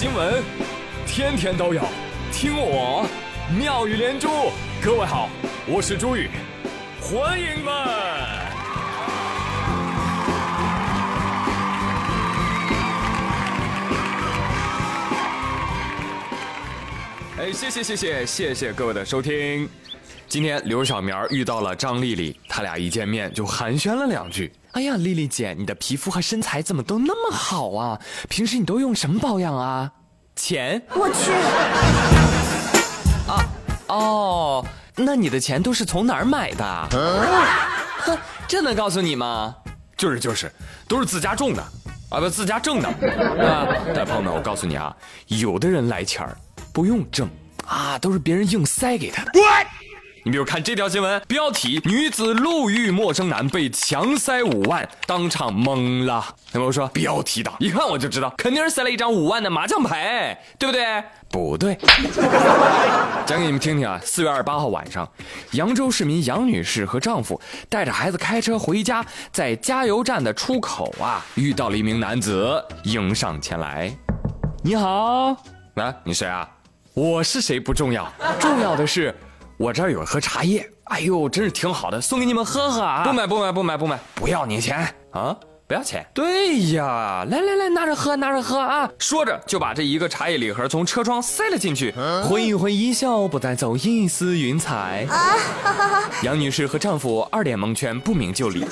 新闻，天天都有，听我妙语连珠。各位好，我是朱宇，欢迎们。哎，谢谢谢谢谢谢各位的收听。今天刘小苗遇到了张丽丽，他俩一见面就寒暄了两句。哎呀，丽丽姐，你的皮肤和身材怎么都那么好啊？平时你都用什么保养啊？钱？我去。啊哦，那你的钱都是从哪儿买的？哼，这能告诉你吗？就是就是，都是自家种的，啊不自家挣的。啊，朋友们，我告诉你啊，有的人来钱儿不用挣啊，都是别人硬塞给他的。你比如看这条新闻标题：女子路遇陌生男被强塞五万，当场懵了。有朋友说标题党，一看我就知道，肯定是塞了一张五万的麻将牌，对不对？不对。讲给你们听听啊，四月二十八号晚上，扬州市民杨女士和丈夫带着孩子开车回家，在加油站的出口啊，遇到了一名男子迎上前来。你好，来，你谁啊？我是谁不重要，重要的是。我这儿有盒茶叶，哎呦，真是挺好的，送给你们喝喝啊！不买不买不买不买，不要你钱啊！不要钱？对呀，来来来，拿着喝，拿着喝啊！说着就把这一个茶叶礼盒从车窗塞了进去。挥一挥衣袖，不带走一丝云彩。啊！哈哈哈杨女士和丈夫二脸蒙圈，不明就里。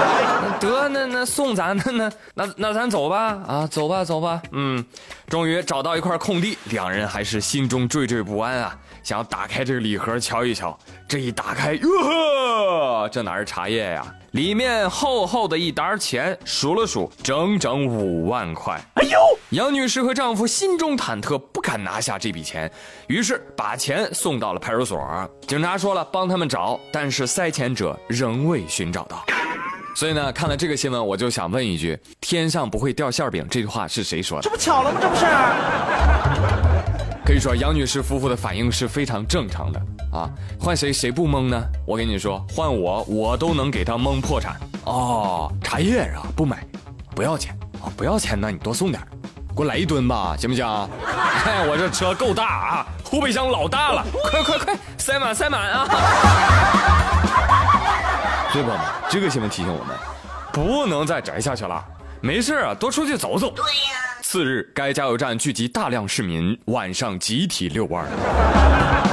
得，那那送咱，的呢那那咱走吧啊，走吧走吧。嗯，终于找到一块空地，两人还是心中惴惴不安啊，想要打开这个礼盒瞧一瞧。这一打开，哟呵，这哪是茶叶呀？里面厚厚的一沓钱，数了数，整整五万块。哎呦！杨女士和丈夫心中忐忑，不敢拿下这笔钱，于是把钱送到了派出所。警察说了，帮他们找，但是塞钱者仍未寻找到。所以呢，看了这个新闻，我就想问一句：天上不会掉馅饼，这句话是谁说的？这不巧了吗？这不是。可以说，杨女士夫妇的反应是非常正常的啊。换谁谁不懵呢？我跟你说，换我，我都能给他蒙破产。哦，茶叶啊，不买，不要钱啊，不要钱，那你多送点，给我来一吨吧，行不行？哎，我这车够大啊，后备箱老大了，快快快，塞满塞满啊！所以朋友们，这个新闻提醒我们，不能再宅下去了，没事啊，多出去走走。对呀。次日，该加油站聚集大量市民，晚上集体遛弯儿。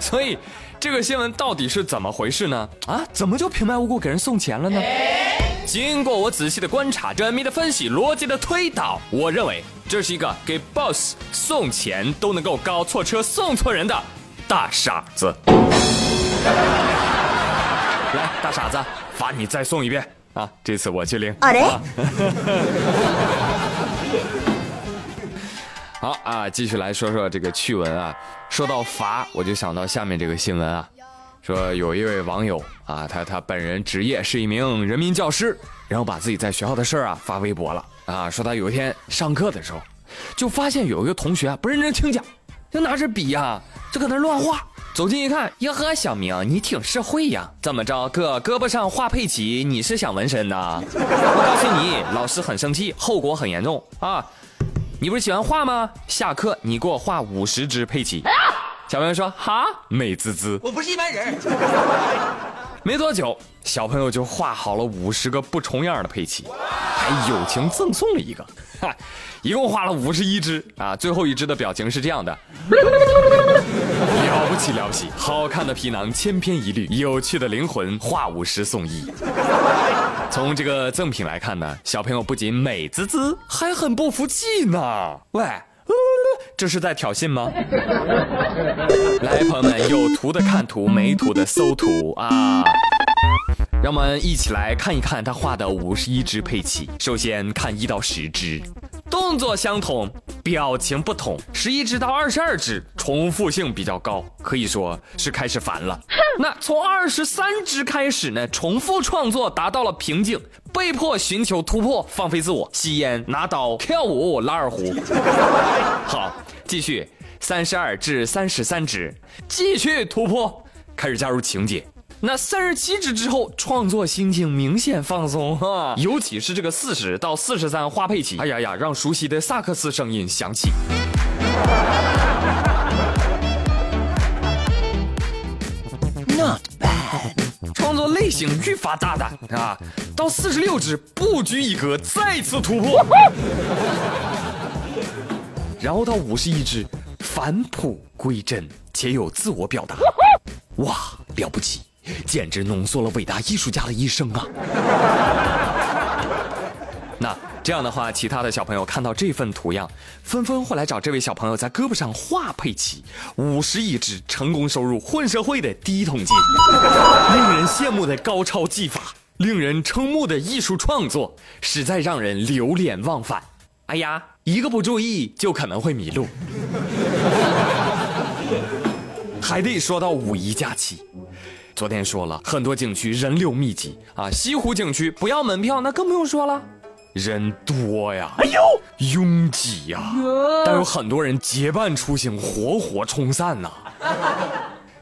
所以，这个新闻到底是怎么回事呢？啊，怎么就平白无故给人送钱了呢？经过我仔细的观察、缜密的分析、逻辑的推导，我认为这是一个给 boss 送钱都能够搞错车、送错人的大傻子。来，大傻子，罚你再送一遍。啊，这次我去领。啊嘞。好啊，继续来说说这个趣闻啊。说到罚，我就想到下面这个新闻啊，说有一位网友啊，他他本人职业是一名人民教师，然后把自己在学校的事儿啊发微博了啊，说他有一天上课的时候，就发现有一个同学啊不认真听讲，就拿着笔呀就搁那乱画。走近一看，哟呵，小明，你挺社会呀？怎么着，哥胳膊上画佩奇，你是想纹身呐？我告诉你，老师很生气，后果很严重啊！你不是喜欢画吗？下课你给我画五十只佩奇。小朋友说哈，美滋滋。我不是一般人。没多久，小朋友就画好了五十个不重样的佩奇，还友情赠送了一个，哈，一共画了五十一只啊！最后一只的表情是这样的：了不起了不起，好看的皮囊千篇一律，有趣的灵魂画五十送一。从这个赠品来看呢，小朋友不仅美滋滋，还很不服气呢。喂。这是在挑衅吗？来，朋友们，有图的看图，没图的搜图啊！让我们一起来看一看他画的五十一只佩奇。首先看一到十只，动作相同，表情不同。十一只到二十二只，重复性比较高，可以说是开始烦了。那从二十三只开始呢，重复创作达到了瓶颈。被迫寻求突破，放飞自我，吸烟、拿刀、跳舞、拉二胡。好，继续，三十二至三十三只，继续突破，开始加入情节。那三十七支之后，创作心情明显放松哈，尤其是这个四十到四十三花佩奇，哎呀呀，让熟悉的萨克斯声音响起。Not bad，创作类型愈发大胆啊！到四十六支不拘一格，再次突破。然后到五十一支返璞归真，且有自我表达。哇，了不起，简直浓缩了伟大艺术家的一生啊！那。这样的话，其他的小朋友看到这份图样，纷纷会来找这位小朋友在胳膊上画配齐，五十一只成功收入混社会的第一桶金。令人羡慕的高超技法，令人瞠目的艺术创作，实在让人流连忘返。哎呀，一个不注意就可能会迷路。还得说到五一假期，昨天说了很多景区人流密集啊，西湖景区不要门票，那更不用说了。人多呀，哎呦，拥挤呀，但有很多人结伴出行，活活冲散呐。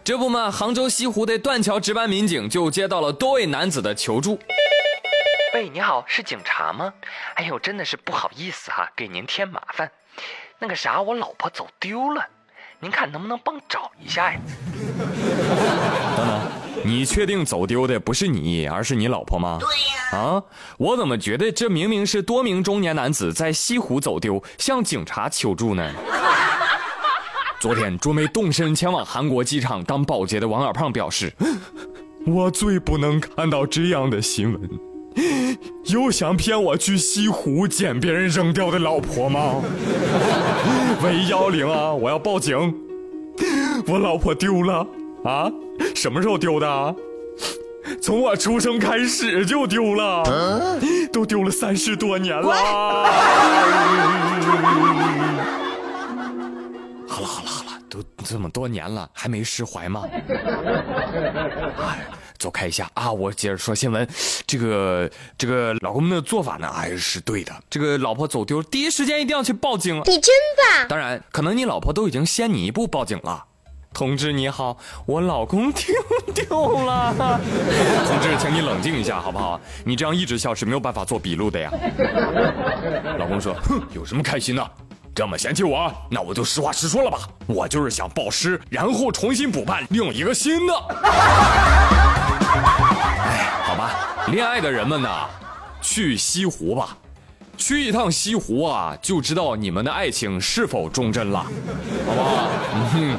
这不嘛，杭州西湖的断桥值班民警就接到了多位男子的求助。喂，你好，是警察吗？哎呦，真的是不好意思哈，给您添麻烦。那个啥，我老婆走丢了，您看能不能帮找一下呀？等等。你确定走丢的不是你，而是你老婆吗？对呀。啊，我怎么觉得这明明是多名中年男子在西湖走丢，向警察求助呢？昨天准备动身前往韩国机场当保洁的王小胖表示：“我最不能看到这样的新闻，又想骗我去西湖捡别人扔掉的老婆吗？喂幺零啊，我要报警，我老婆丢了。”啊，什么时候丢的？从我出生开始就丢了，都丢了三十多年了。好了好了好了，都这么多年了，还没释怀吗？哎，走开一下啊！我接着说新闻，这个这个老公们的做法呢，还是对的。这个老婆走丢，第一时间一定要去报警。你真棒！当然，可能你老婆都已经先你一步报警了。同志你好，我老公丢丢了。同志，请你冷静一下好不好？你这样一直笑是没有办法做笔录的呀。老公说：“哼，有什么开心的？这么嫌弃我，那我就实话实说了吧。我就是想报失，然后重新补办另一个新的。”哎，好吧，恋爱的人们呐，去西湖吧。去一趟西湖啊，就知道你们的爱情是否忠贞了，好不好？嗯，哼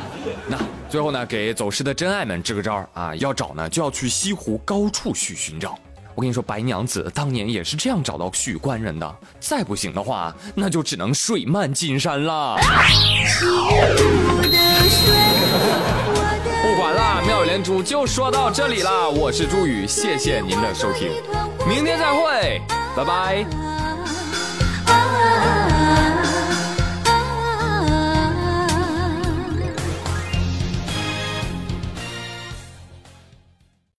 最后呢，给走失的真爱们支个招啊，要找呢就要去西湖高处去寻找。我跟你说，白娘子当年也是这样找到许官人的。再不行的话，那就只能水漫金山了。不管了，妙语连珠就说到这里了。我是朱宇，谢谢您的收听，明天再会，拜拜。